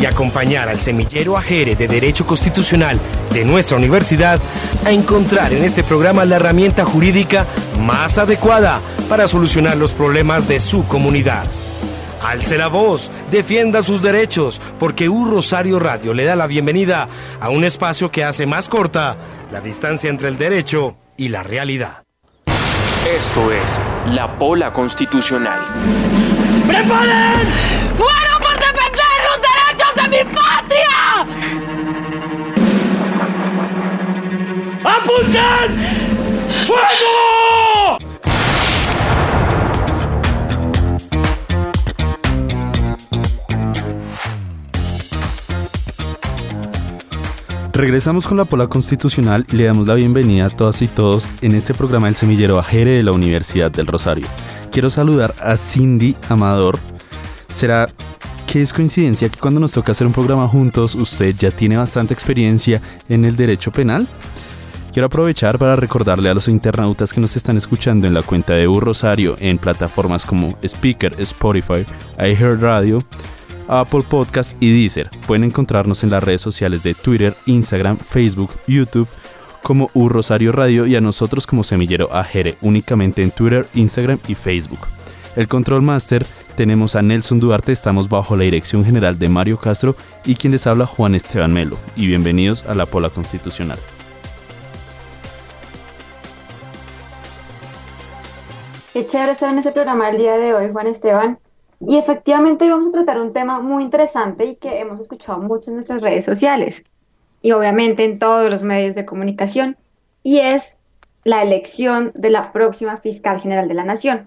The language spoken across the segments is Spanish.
y acompañar al semillero Ajere de Derecho Constitucional de nuestra universidad a encontrar en este programa la herramienta jurídica más adecuada para solucionar los problemas de su comunidad. Alce la voz, defienda sus derechos, porque U Rosario Radio le da la bienvenida a un espacio que hace más corta la distancia entre el derecho y la realidad. Esto es La Pola Constitucional. ¡Preparen! ¡Muero por defender los mi patria! ¡Apunten! ¡Fuego! Regresamos con la Pola Constitucional y le damos la bienvenida a todas y todos en este programa del Semillero Ajere de la Universidad del Rosario. Quiero saludar a Cindy Amador. ¿Será que es coincidencia que cuando nos toca hacer un programa juntos usted ya tiene bastante experiencia en el derecho penal? Quiero aprovechar para recordarle a los internautas que nos están escuchando en la cuenta de U Rosario en plataformas como Speaker, Spotify, iHeartRadio, Apple Podcast y Deezer. Pueden encontrarnos en las redes sociales de Twitter, Instagram, Facebook, YouTube como U Rosario Radio y a nosotros como Semillero Ajere únicamente en Twitter, Instagram y Facebook. El Control Master tenemos a Nelson Duarte, estamos bajo la dirección general de Mario Castro y quien les habla Juan Esteban Melo. Y bienvenidos a la Pola Constitucional. Qué chévere estar en ese programa el día de hoy, Juan Esteban. Y efectivamente hoy vamos a tratar un tema muy interesante y que hemos escuchado mucho en nuestras redes sociales y obviamente en todos los medios de comunicación, y es la elección de la próxima fiscal general de la Nación.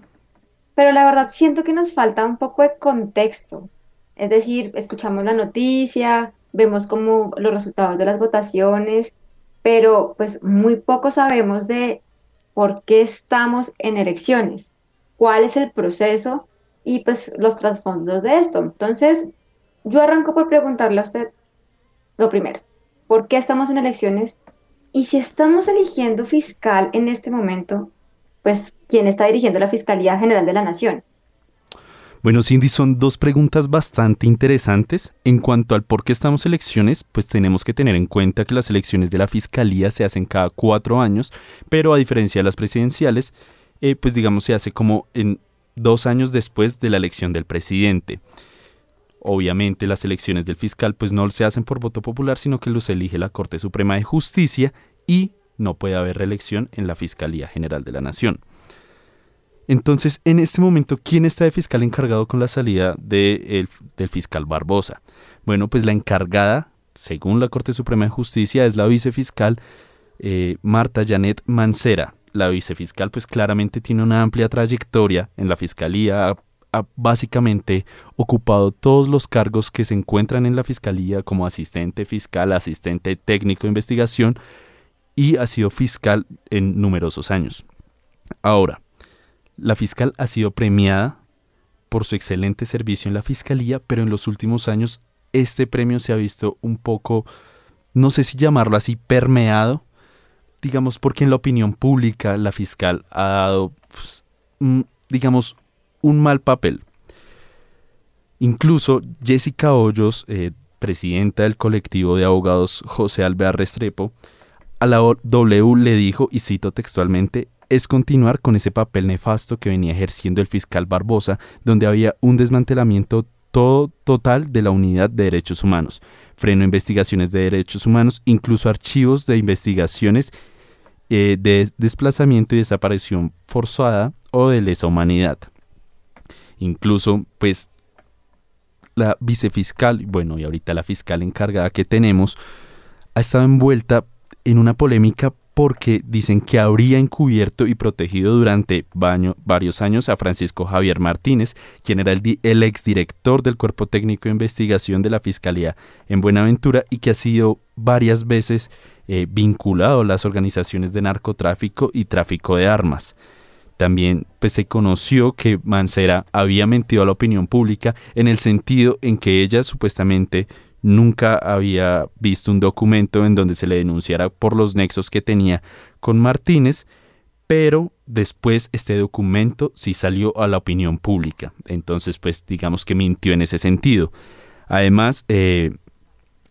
Pero la verdad siento que nos falta un poco de contexto. Es decir, escuchamos la noticia, vemos como los resultados de las votaciones, pero pues muy poco sabemos de por qué estamos en elecciones, cuál es el proceso y pues los trasfondos de esto. Entonces, yo arranco por preguntarle a usted lo primero, ¿por qué estamos en elecciones? Y si estamos eligiendo fiscal en este momento, pues, ¿quién está dirigiendo la Fiscalía General de la Nación? Bueno, Cindy, son dos preguntas bastante interesantes. En cuanto al por qué estamos elecciones, pues tenemos que tener en cuenta que las elecciones de la Fiscalía se hacen cada cuatro años, pero a diferencia de las presidenciales, eh, pues digamos se hace como en dos años después de la elección del presidente. Obviamente las elecciones del fiscal pues no se hacen por voto popular, sino que los elige la Corte Suprema de Justicia y no puede haber reelección en la Fiscalía General de la Nación. Entonces, en este momento, ¿quién está de fiscal encargado con la salida del fiscal Barbosa? Bueno, pues la encargada, según la Corte Suprema de Justicia, es la vicefiscal eh, Marta Janet Mancera. La vicefiscal, pues claramente tiene una amplia trayectoria en la fiscalía, ha, ha básicamente ocupado todos los cargos que se encuentran en la fiscalía como asistente fiscal, asistente técnico de investigación y ha sido fiscal en numerosos años. Ahora, la fiscal ha sido premiada por su excelente servicio en la fiscalía, pero en los últimos años este premio se ha visto un poco, no sé si llamarlo así, permeado, digamos, porque en la opinión pública la fiscal ha dado, pues, digamos, un mal papel. Incluso Jessica Hoyos, eh, presidenta del colectivo de abogados José Alvear Restrepo, a la W le dijo, y cito textualmente, es continuar con ese papel nefasto que venía ejerciendo el fiscal Barbosa, donde había un desmantelamiento todo total de la unidad de derechos humanos, freno a investigaciones de derechos humanos, incluso archivos de investigaciones eh, de desplazamiento y desaparición forzada o de lesa humanidad. Incluso, pues, la vicefiscal, bueno, y ahorita la fiscal encargada que tenemos, ha estado envuelta en una polémica porque dicen que habría encubierto y protegido durante varios años a Francisco Javier Martínez, quien era el, exdirector del Cuerpo Técnico de Investigación de la Fiscalía en Buenaventura y que ha sido varias veces eh, vinculado a las organizaciones de narcotráfico y tráfico de armas. También pues, se conoció que Mancera había mentido a la opinión pública en el sentido en que ella supuestamente nunca había visto un documento en donde se le denunciara por los nexos que tenía con Martínez, pero después este documento sí salió a la opinión pública. Entonces, pues digamos que mintió en ese sentido. Además, eh,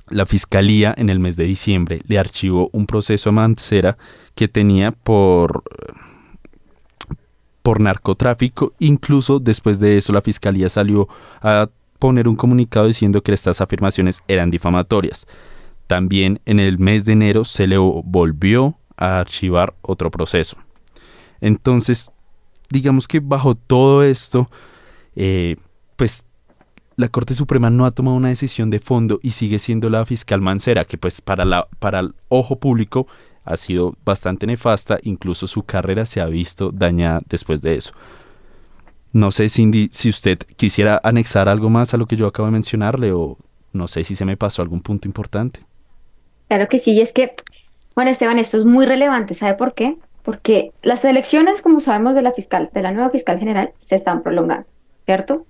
la Fiscalía en el mes de diciembre le archivó un proceso a Mancera que tenía por por narcotráfico. Incluso después de eso la Fiscalía salió a poner un comunicado diciendo que estas afirmaciones eran difamatorias. También en el mes de enero se le volvió a archivar otro proceso. Entonces, digamos que bajo todo esto, eh, pues la Corte Suprema no ha tomado una decisión de fondo y sigue siendo la fiscal Mancera, que pues para, la, para el ojo público ha sido bastante nefasta, incluso su carrera se ha visto dañada después de eso. No sé, Cindy, si usted quisiera anexar algo más a lo que yo acabo de mencionarle o no sé si se me pasó algún punto importante. Claro que sí, y es que, bueno, Esteban, esto es muy relevante, ¿sabe por qué? Porque las elecciones, como sabemos, de la fiscal, de la nueva fiscal general, se están prolongando, ¿cierto?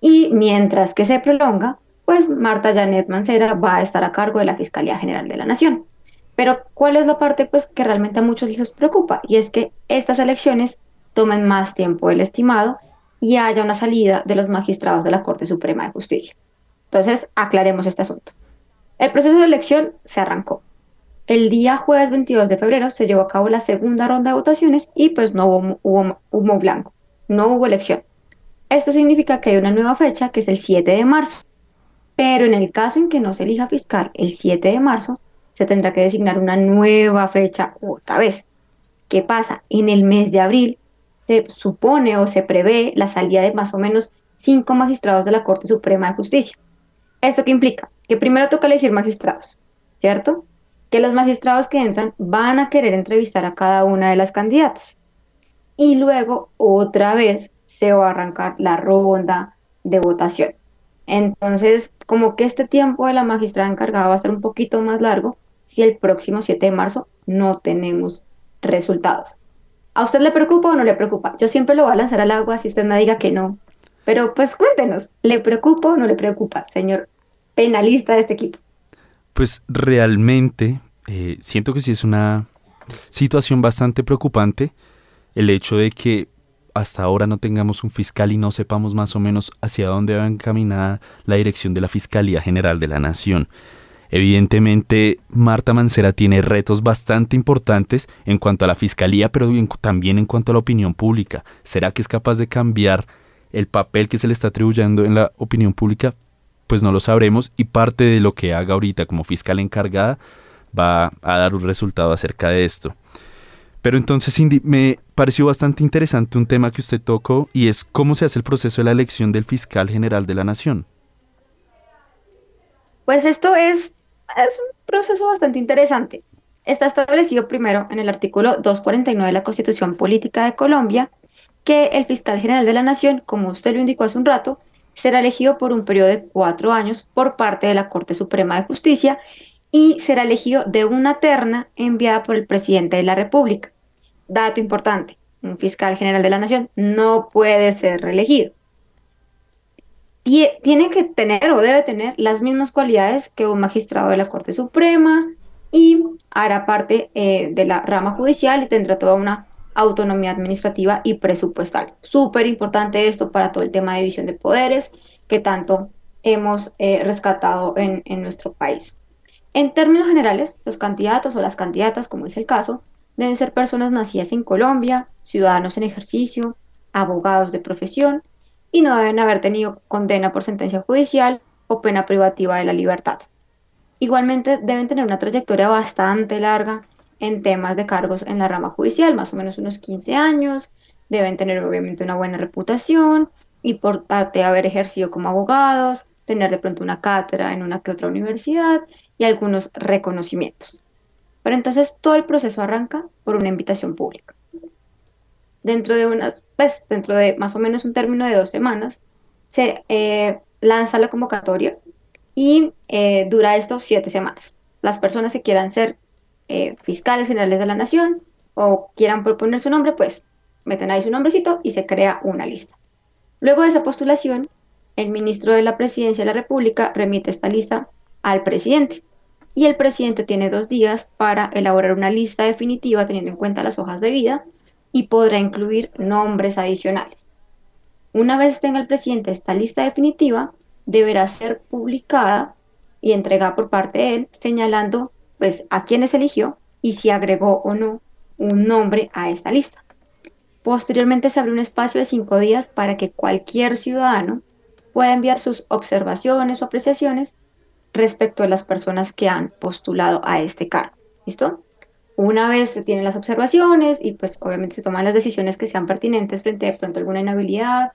Y mientras que se prolonga, pues Marta Janet Mancera va a estar a cargo de la Fiscalía General de la Nación. Pero, ¿cuál es la parte pues, que realmente a muchos les preocupa? Y es que estas elecciones tomen más tiempo del estimado y haya una salida de los magistrados de la Corte Suprema de Justicia. Entonces, aclaremos este asunto. El proceso de elección se arrancó. El día jueves 22 de febrero se llevó a cabo la segunda ronda de votaciones y pues no hubo, humo blanco, no hubo elección. Esto significa que hay una nueva fecha que es el 7 de marzo. Pero en el caso en que no se elija fiscal el 7 de marzo, se tendrá que designar una nueva fecha otra vez. ¿Qué pasa? En el mes de abril se supone o se prevé la salida de más o menos cinco magistrados de la Corte Suprema de Justicia. ¿Esto qué implica? Que primero toca elegir magistrados, ¿cierto? Que los magistrados que entran van a querer entrevistar a cada una de las candidatas. Y luego otra vez se va a arrancar la ronda de votación. Entonces, como que este tiempo de la magistrada encargada va a ser un poquito más largo si el próximo 7 de marzo no tenemos resultados. ¿A usted le preocupa o no le preocupa? Yo siempre lo voy a lanzar al agua si usted me diga que no. Pero pues cuéntenos, ¿le preocupa o no le preocupa, señor penalista de este equipo? Pues realmente eh, siento que sí es una situación bastante preocupante el hecho de que hasta ahora no tengamos un fiscal y no sepamos más o menos hacia dónde va encaminada la dirección de la Fiscalía General de la Nación. Evidentemente, Marta Mancera tiene retos bastante importantes en cuanto a la fiscalía, pero también en cuanto a la opinión pública. ¿Será que es capaz de cambiar el papel que se le está atribuyendo en la opinión pública? Pues no lo sabremos y parte de lo que haga ahorita como fiscal encargada va a dar un resultado acerca de esto. Pero entonces, Cindy, me pareció bastante interesante un tema que usted tocó y es cómo se hace el proceso de la elección del fiscal general de la nación. Pues esto es es un proceso bastante interesante. Está establecido primero en el artículo 249 de la Constitución Política de Colombia que el fiscal general de la Nación, como usted lo indicó hace un rato, será elegido por un periodo de cuatro años por parte de la Corte Suprema de Justicia y será elegido de una terna enviada por el presidente de la República. Dato importante, un fiscal general de la Nación no puede ser reelegido tiene que tener o debe tener las mismas cualidades que un magistrado de la Corte Suprema y hará parte eh, de la rama judicial y tendrá toda una autonomía administrativa y presupuestal. Súper importante esto para todo el tema de división de poderes que tanto hemos eh, rescatado en, en nuestro país. En términos generales, los candidatos o las candidatas, como es el caso, deben ser personas nacidas en Colombia, ciudadanos en ejercicio, abogados de profesión y no deben haber tenido condena por sentencia judicial o pena privativa de la libertad. Igualmente deben tener una trayectoria bastante larga en temas de cargos en la rama judicial, más o menos unos 15 años, deben tener obviamente una buena reputación de haber ejercido como abogados, tener de pronto una cátedra en una que otra universidad y algunos reconocimientos. Pero entonces todo el proceso arranca por una invitación pública. Dentro de unas, pues, dentro de más o menos un término de dos semanas, se eh, lanza la convocatoria y eh, dura esto siete semanas. Las personas que quieran ser eh, fiscales generales de la nación o quieran proponer su nombre, pues meten ahí su nombrecito y se crea una lista. Luego de esa postulación, el ministro de la Presidencia de la República remite esta lista al presidente y el presidente tiene dos días para elaborar una lista definitiva teniendo en cuenta las hojas de vida y podrá incluir nombres adicionales. Una vez tenga el presidente esta lista definitiva, deberá ser publicada y entregada por parte de él, señalando pues a quiénes eligió y si agregó o no un nombre a esta lista. Posteriormente se abre un espacio de cinco días para que cualquier ciudadano pueda enviar sus observaciones o apreciaciones respecto a las personas que han postulado a este cargo. ¿Listo? Una vez se tienen las observaciones y pues obviamente se toman las decisiones que sean pertinentes frente a pronto alguna inhabilidad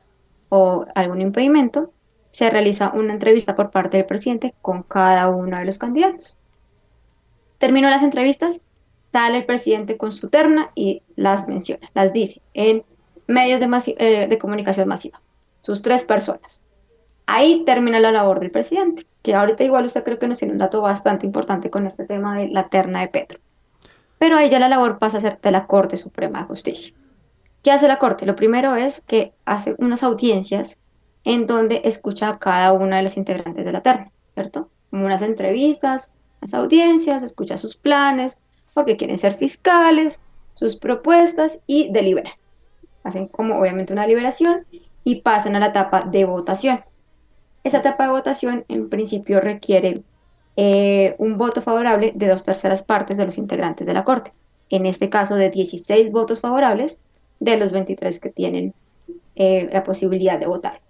o algún impedimento, se realiza una entrevista por parte del presidente con cada uno de los candidatos. Terminó las entrevistas, sale el presidente con su terna y las menciona, las dice en medios de, eh, de comunicación masiva, sus tres personas. Ahí termina la labor del presidente, que ahorita igual usted creo que nos tiene un dato bastante importante con este tema de la terna de Petro. Pero ahí ya la labor pasa a ser de la Corte Suprema de Justicia. ¿Qué hace la Corte? Lo primero es que hace unas audiencias en donde escucha a cada una de los integrantes de la terna, ¿cierto? Como unas entrevistas, unas audiencias, escucha sus planes, porque quieren ser fiscales, sus propuestas y deliberan. Hacen como obviamente una liberación y pasan a la etapa de votación. Esa etapa de votación en principio requiere eh, un voto favorable de dos terceras partes de los integrantes de la Corte. En este caso, de 16 votos favorables de los 23 que tienen eh, la posibilidad de votar.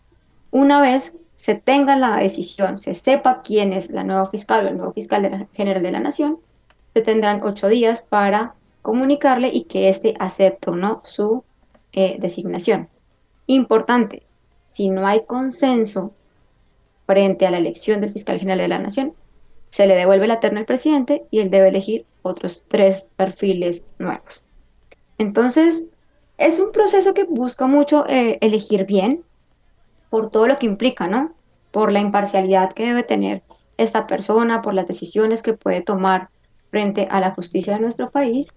Una vez se tenga la decisión, se sepa quién es la nueva fiscal o el nuevo fiscal general de la Nación, se tendrán ocho días para comunicarle y que éste acepte o no su eh, designación. Importante, si no hay consenso frente a la elección del fiscal general de la Nación, se le devuelve la terna al presidente y él debe elegir otros tres perfiles nuevos. Entonces, es un proceso que busca mucho eh, elegir bien por todo lo que implica, ¿no? Por la imparcialidad que debe tener esta persona, por las decisiones que puede tomar frente a la justicia de nuestro país.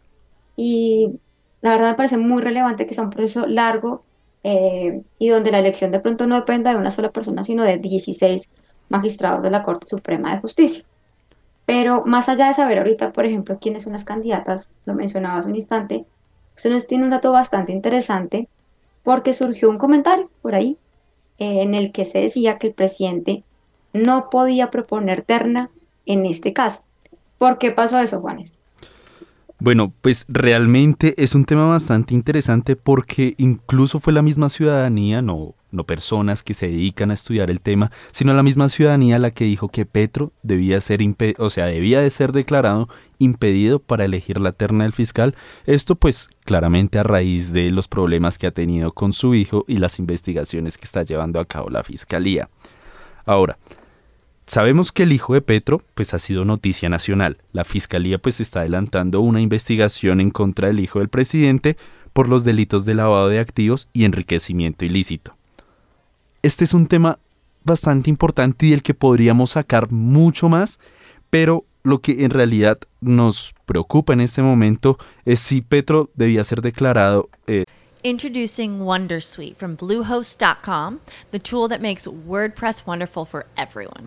Y la verdad me parece muy relevante que sea un proceso largo eh, y donde la elección de pronto no dependa de una sola persona, sino de 16 magistrados de la Corte Suprema de Justicia. Pero más allá de saber ahorita, por ejemplo, quiénes son las candidatas, lo mencionaba hace un instante, usted nos tiene un dato bastante interesante porque surgió un comentario por ahí eh, en el que se decía que el presidente no podía proponer terna en este caso. ¿Por qué pasó eso, Juanes? Bueno, pues realmente es un tema bastante interesante porque incluso fue la misma ciudadanía, no, no personas que se dedican a estudiar el tema, sino la misma ciudadanía la que dijo que Petro debía ser, o sea, debía de ser declarado impedido para elegir la terna del fiscal. Esto pues claramente a raíz de los problemas que ha tenido con su hijo y las investigaciones que está llevando a cabo la fiscalía. Ahora, Sabemos que el hijo de Petro pues ha sido noticia nacional. La fiscalía pues está adelantando una investigación en contra del hijo del presidente por los delitos de lavado de activos y enriquecimiento ilícito. Este es un tema bastante importante y del que podríamos sacar mucho más, pero lo que en realidad nos preocupa en este momento es si Petro debía ser declarado eh, Introducing Wondersuite from Bluehost.com, the tool that makes WordPress wonderful for everyone.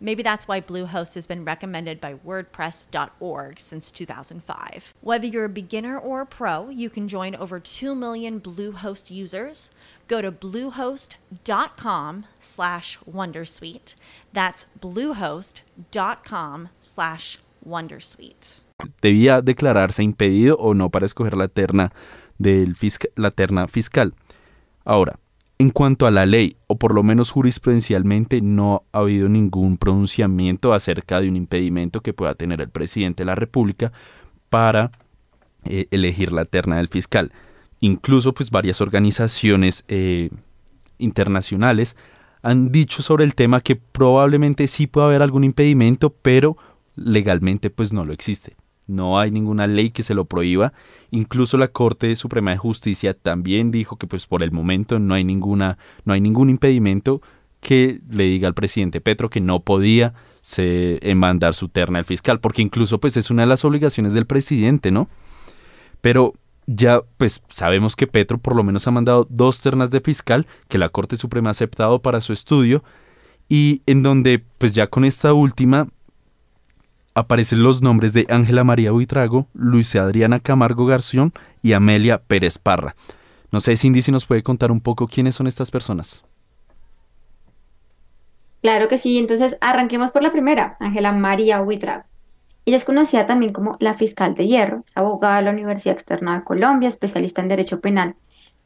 Maybe that's why Bluehost has been recommended by WordPress.org since 2005. Whether you're a beginner or a pro, you can join over 2 million Bluehost users. Go to bluehost.com slash Wondersuite. That's bluehost.com slash Wondersuite. Debía declararse impedido o no para escoger la terna, del la terna fiscal. Ahora, En cuanto a la ley, o por lo menos jurisprudencialmente, no ha habido ningún pronunciamiento acerca de un impedimento que pueda tener el presidente de la República para eh, elegir la terna del fiscal. Incluso, pues varias organizaciones eh, internacionales han dicho sobre el tema que probablemente sí puede haber algún impedimento, pero legalmente pues no lo existe. No hay ninguna ley que se lo prohíba. Incluso la Corte Suprema de Justicia también dijo que pues por el momento no hay ninguna no hay ningún impedimento que le diga al presidente Petro que no podía se, mandar su terna al fiscal, porque incluso pues es una de las obligaciones del presidente, ¿no? Pero ya pues sabemos que Petro por lo menos ha mandado dos ternas de fiscal que la Corte Suprema ha aceptado para su estudio y en donde pues ya con esta última aparecen los nombres de Ángela María Buitrago, Luisa Adriana Camargo Garción y Amelia Pérez Parra. No sé, Cindy, si nos puede contar un poco quiénes son estas personas. Claro que sí, entonces arranquemos por la primera, Ángela María Buitrago. Ella es conocida también como la fiscal de hierro, es abogada de la Universidad Externa de Colombia, especialista en Derecho Penal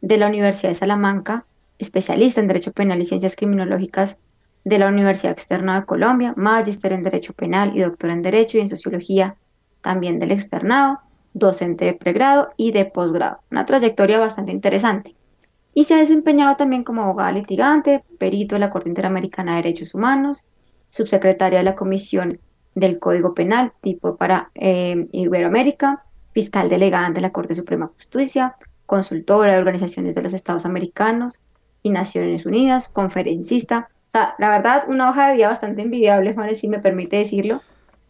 de la Universidad de Salamanca, especialista en Derecho Penal y Ciencias Criminológicas de la Universidad Externa de Colombia, magíster en Derecho Penal y doctora en Derecho y en Sociología también del externado, docente de pregrado y de posgrado. Una trayectoria bastante interesante. Y se ha desempeñado también como abogada litigante, perito de la Corte Interamericana de Derechos Humanos, subsecretaria de la Comisión del Código Penal, tipo para eh, Iberoamérica, fiscal delegada de la Corte Suprema de Justicia, consultora de organizaciones de los Estados Americanos y Naciones Unidas, conferencista, sea, la verdad, una hoja de vida bastante envidiable, Juan, si me permite decirlo.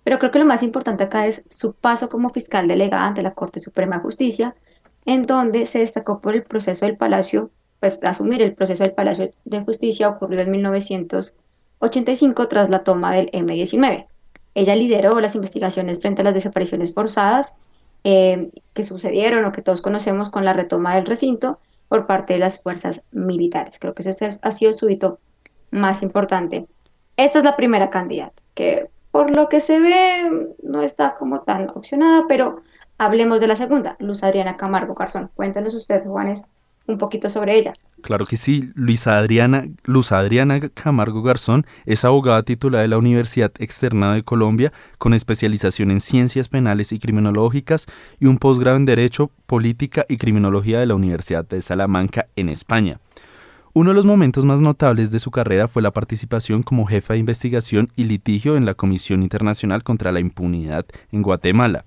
Pero creo que lo más importante acá es su paso como fiscal delegada ante la Corte Suprema de Justicia, en donde se destacó por el proceso del Palacio, pues asumir el proceso del Palacio de Justicia ocurrió en 1985 tras la toma del M-19. Ella lideró las investigaciones frente a las desapariciones forzadas eh, que sucedieron o que todos conocemos con la retoma del recinto por parte de las fuerzas militares. Creo que ese ha sido su hito más importante. Esta es la primera candidata, que por lo que se ve no está como tan opcionada, pero hablemos de la segunda, Luz Adriana Camargo Garzón. Cuéntanos usted, Juanes, un poquito sobre ella. Claro que sí, Luisa Adriana, Luz Adriana Camargo Garzón es abogada titulada de la Universidad Externada de Colombia con especialización en ciencias penales y criminológicas y un posgrado en Derecho, Política y Criminología de la Universidad de Salamanca en España. Uno de los momentos más notables de su carrera fue la participación como jefa de investigación y litigio en la Comisión Internacional contra la Impunidad en Guatemala.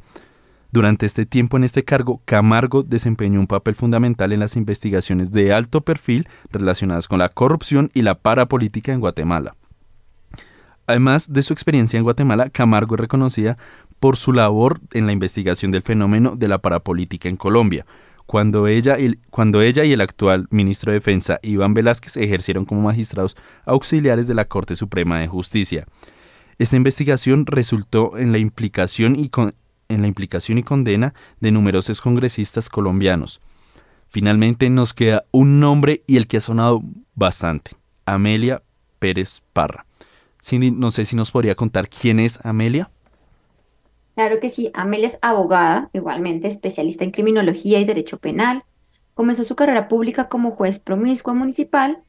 Durante este tiempo en este cargo, Camargo desempeñó un papel fundamental en las investigaciones de alto perfil relacionadas con la corrupción y la parapolítica en Guatemala. Además de su experiencia en Guatemala, Camargo es reconocida por su labor en la investigación del fenómeno de la parapolítica en Colombia, cuando ella, y, el actual ministro de Defensa, Iván Velázquez, ejercieron como magistrados auxiliares de la Corte Suprema de Justicia. Esta investigación resultó en la implicación y, en la implicación y condena de numerosos congresistas colombianos. Finalmente nos queda un nombre y el que ha sonado bastante, Amelia Pérez Parra. Cindy, no sé si nos podría contar quién es Amelia. Claro que sí, Amelia es abogada, igualmente especialista en criminología y derecho penal. Comenzó su carrera pública como juez promiscua municipal,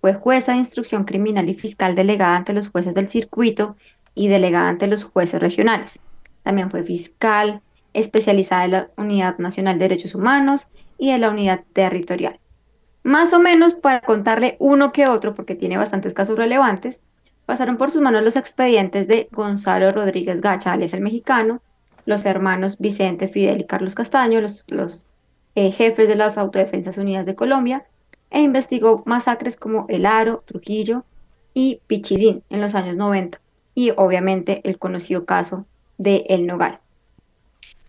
fue jueza de instrucción criminal y fiscal delegada ante los jueces del circuito y delegada ante los jueces regionales. También fue fiscal especializada en la Unidad Nacional de Derechos Humanos y de la Unidad Territorial. Más o menos para contarle uno que otro, porque tiene bastantes casos relevantes, pasaron por sus manos los expedientes de Gonzalo Rodríguez Gacha, alias el mexicano, los hermanos Vicente, Fidel y Carlos Castaño, los, eh, jefes de las Autodefensas Unidas de Colombia, e investigó masacres como El Aro, Trujillo y Pichilín en los años 90, y obviamente el conocido caso de El Nogal.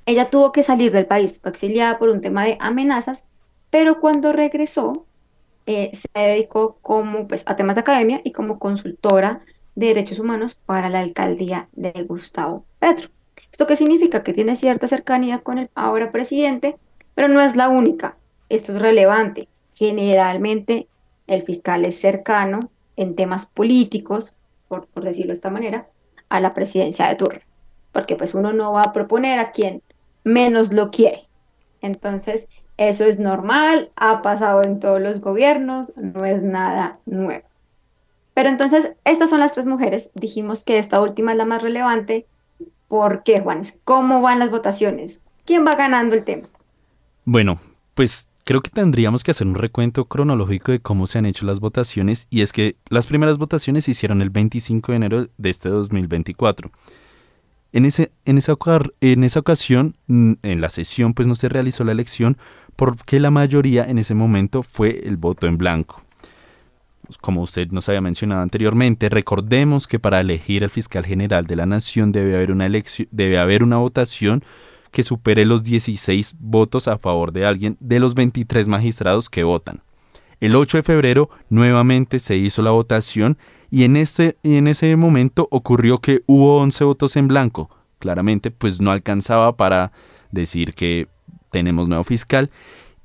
Ella tuvo que salir del país, fue exiliada por un tema de amenazas, pero cuando regresó eh, se dedicó como, pues, a temas de academia y como consultora de derechos humanos para la alcaldía de Gustavo Petro. ¿Esto qué significa? Que tiene cierta cercanía con el ahora presidente, pero no es la única. Esto es relevante. Generalmente el fiscal es cercano en temas políticos, por, por decirlo de esta manera, a la presidencia de turno, porque pues uno no va a proponer a quien menos lo quiere. Entonces, eso es normal, ha pasado en todos los gobiernos, no es nada nuevo. Pero entonces, estas son las tres mujeres. Dijimos que esta última es la más relevante. ¿Por qué, Juanes? ¿Cómo van las votaciones? ¿Quién va ganando el tema? Bueno, pues creo que tendríamos que hacer un recuento cronológico de cómo se han hecho las votaciones y es que las primeras votaciones se hicieron el 25 de enero de este 2024. En, ese, en, esa, en esa ocasión, en la sesión, pues no se realizó la elección porque la mayoría en ese momento fue el voto en blanco. Como usted nos había mencionado anteriormente, recordemos que para elegir al fiscal general de la nación debe haber una, elección, debe haber una votación que supere los 16 votos a favor de alguien de los 23 magistrados que votan. El 8 de febrero nuevamente se hizo la votación y en, este, y en ese momento ocurrió que hubo 11 votos en blanco. Claramente pues no alcanzaba para decir que tenemos nuevo fiscal.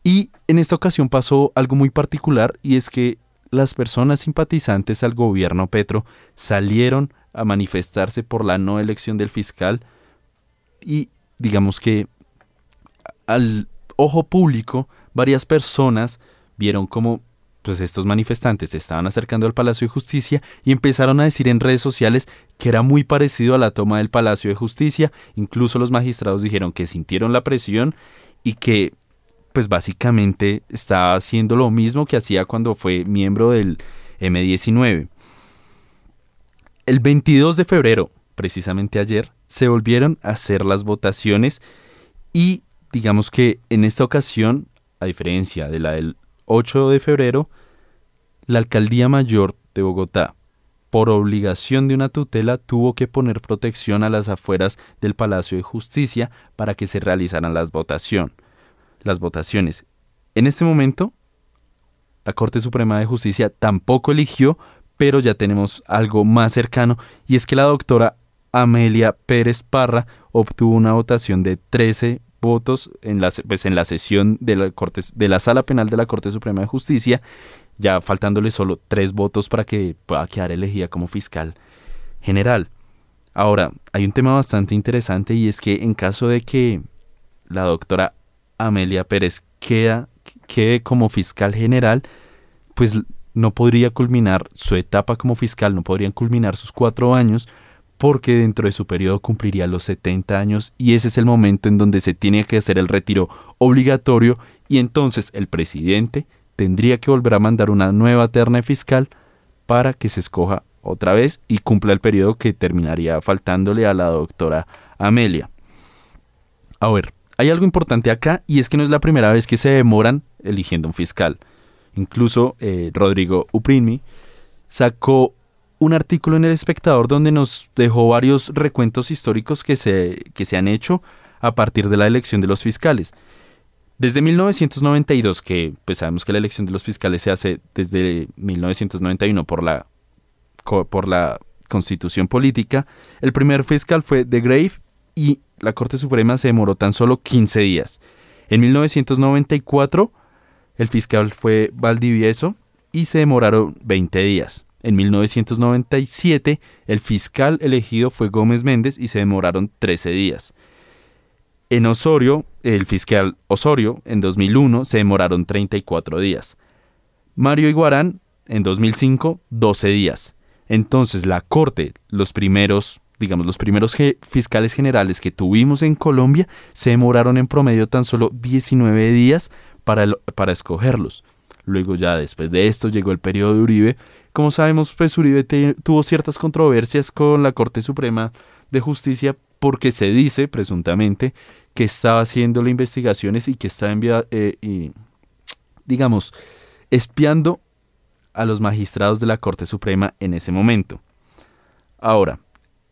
Y en esta ocasión pasó algo muy particular y es que las personas simpatizantes al gobierno Petro salieron a manifestarse por la no elección del fiscal y digamos que al ojo público varias personas vieron como pues estos manifestantes se estaban acercando al Palacio de Justicia y empezaron a decir en redes sociales que era muy parecido a la toma del Palacio de Justicia, incluso los magistrados dijeron que sintieron la presión y que pues básicamente está haciendo lo mismo que hacía cuando fue miembro del M19. El 22 de febrero, precisamente ayer, se volvieron a hacer las votaciones y digamos que en esta ocasión, a diferencia de la del 8 de febrero, la Alcaldía Mayor de Bogotá, por obligación de una tutela, tuvo que poner protección a las afueras del Palacio de Justicia para que se realizaran las votación, las votaciones. En este momento, la Corte Suprema de Justicia tampoco eligió, pero ya tenemos algo más cercano, y es que la doctora Amelia Pérez Parra obtuvo una votación de 13 votos en la, pues en la sesión de la, Corte, de la Sala Penal de la Corte Suprema de Justicia, ya faltándole solo tres votos para que pueda quedar elegida como fiscal general. Ahora, hay un tema bastante interesante y es que en caso de que la doctora Amelia Pérez queda, quede como fiscal general, pues no podría culminar su etapa como fiscal, no podrían culminar sus cuatro años, porque dentro de su periodo cumpliría los 70 años y ese es el momento en donde se tiene que hacer el retiro obligatorio y entonces el presidente tendría que volver a mandar una nueva terna fiscal para que se escoja otra vez y cumpla el periodo que terminaría faltándole a la doctora Amelia. A ver, hay algo importante acá y es que no es la primera vez que se demoran eligiendo un fiscal. Incluso eh, Rodrigo Uprimi sacó un artículo en El Espectador donde nos dejó varios recuentos históricos que se, que se han hecho a partir de la elección de los fiscales. Desde 1992, que pues sabemos que la elección de los fiscales se hace desde 1991 por la, por la constitución política, el primer fiscal fue De Grave y la Corte Suprema se demoró tan solo 15 días. En 1994, el fiscal fue Valdivieso y se demoraron 20 días. En 1997, el fiscal elegido fue Gómez Méndez y se demoraron 13 días. En Osorio, el fiscal Osorio, en 2001, se demoraron 34 días. Mario Iguarán, en 2005, 12 días. Entonces, la Corte, los primeros, digamos, los primeros fiscales generales que tuvimos en Colombia, se demoraron en promedio tan solo 19 días para, para escogerlos. Luego ya después de esto llegó el periodo de Uribe, como sabemos, pues Uribe tuvo ciertas controversias con la Corte Suprema de Justicia porque se dice, presuntamente, que estaba haciendo las investigaciones y que estaba enviado, eh, digamos, espiando a los magistrados de la Corte Suprema en ese momento. Ahora,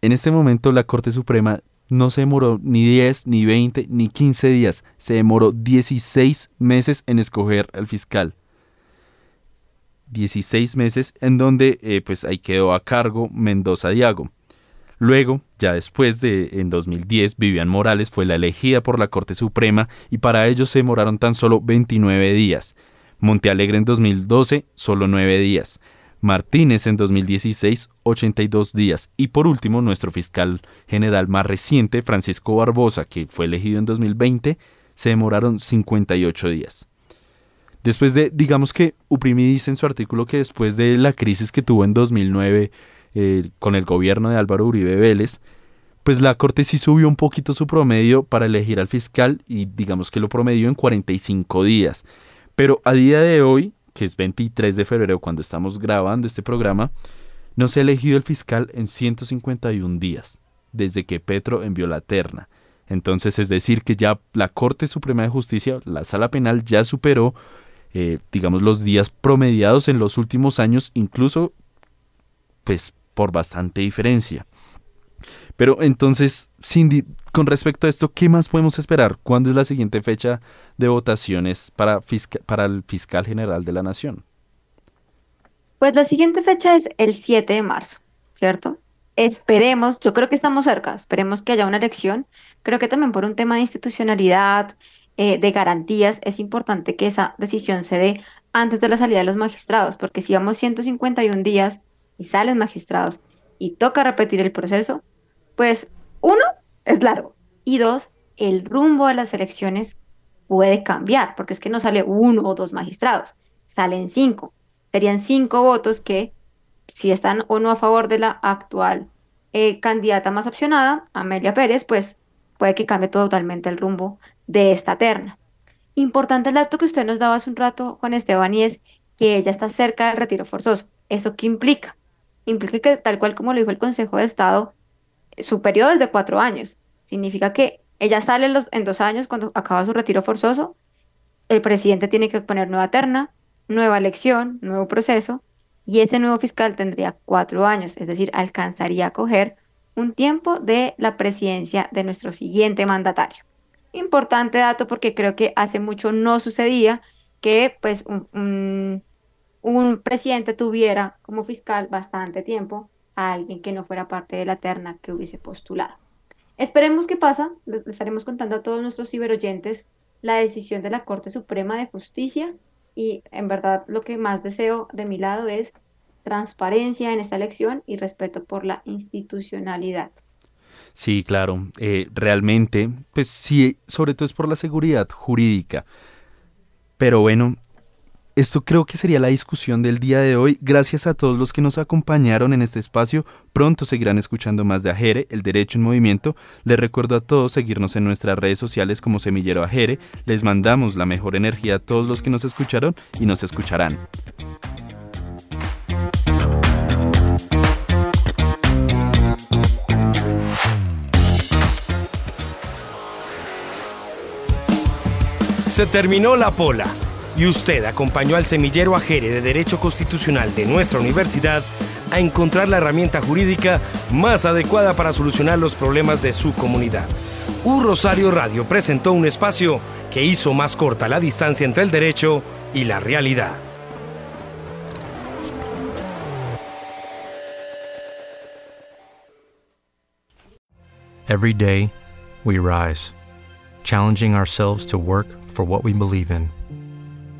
en este momento la Corte Suprema no se demoró ni 10, ni 20, ni 15 días, se demoró 16 meses en escoger al fiscal. 16 meses en donde eh, pues ahí quedó a cargo Mendoza Diago. Luego, ya después de en 2010, Vivian Morales fue la elegida por la Corte Suprema y para ello se demoraron tan solo 29 días. Montealegre en 2012, solo 9 días. Martínez en 2016, 82 días. Y por último, nuestro fiscal general más reciente, Francisco Barbosa, que fue elegido en 2020, se demoraron 58 días. Después de, digamos que Uprimi dice en su artículo que después de la crisis que tuvo en 2009 eh, con el gobierno de Álvaro Uribe Vélez, pues la Corte sí subió un poquito su promedio para elegir al fiscal y digamos que lo promedió en 45 días. Pero a día de hoy, que es 23 de febrero cuando estamos grabando este programa, no se ha elegido el fiscal en 151 días, desde que Petro envió la terna. Entonces, es decir, que ya la Corte Suprema de Justicia, la Sala Penal, ya superó, eh, digamos, los días promediados en los últimos años, incluso, pues, por bastante diferencia. Pero entonces, Cindy, con respecto a esto, ¿qué más podemos esperar? ¿Cuándo es la siguiente fecha de votaciones para, para el fiscal general de la Nación? Pues la siguiente fecha es el 7 de marzo, ¿cierto? Esperemos, yo creo que estamos cerca, esperemos que haya una elección. Creo que también por un tema de institucionalidad, eh, de garantías, es importante que esa decisión se dé antes de la salida de los magistrados, porque si vamos 151 días y salen magistrados y toca repetir el proceso, pues uno, es largo y dos, el rumbo de las elecciones puede cambiar, porque es que no sale uno o dos magistrados, salen cinco. Serían cinco votos que, si están o no a favor de la actual eh, candidata más opcionada, Amelia Pérez, pues puede que cambie totalmente el rumbo de esta terna. Importante el dato que usted nos daba hace un rato, Juan Esteban, y es que ella está cerca del retiro forzoso. ¿Eso qué implica? Implica que tal cual como lo dijo el Consejo de Estado, su periodo es de cuatro años. Significa que ella sale en dos años cuando acaba su retiro forzoso, el presidente tiene que poner nueva terna, nueva elección, nuevo proceso, y ese nuevo fiscal tendría cuatro años, es decir, alcanzaría a coger un tiempo de la presidencia de nuestro siguiente mandatario. Importante dato porque creo que hace mucho no sucedía que pues un un presidente tuviera como fiscal bastante tiempo a alguien que no fuera parte de la terna que hubiese postulado. Esperemos qué pasa, les estaremos contando a todos nuestros ciberoyentes la decisión de la Corte Suprema de Justicia y en verdad lo que más deseo de mi lado es transparencia en esta elección y respeto por la institucionalidad. Sí, claro, eh, realmente, pues sí, sobre todo es por la seguridad jurídica. Pero bueno, esto creo que sería la discusión del día de hoy. Gracias a todos los que nos acompañaron en este espacio. Pronto seguirán escuchando más de Ajere, el derecho en movimiento. Les recuerdo a todos seguirnos en nuestras redes sociales como Semillero Ajere. Les mandamos la mejor energía a todos los que nos escucharon y nos escucharán. Se terminó la pola y usted acompañó al semillero Ajere de Derecho Constitucional de nuestra universidad a encontrar la herramienta jurídica más adecuada para solucionar los problemas de su comunidad. U Rosario Radio presentó un espacio que hizo más corta la distancia entre el derecho y la realidad. Every day, we rise, challenging ourselves to work for what we believe in.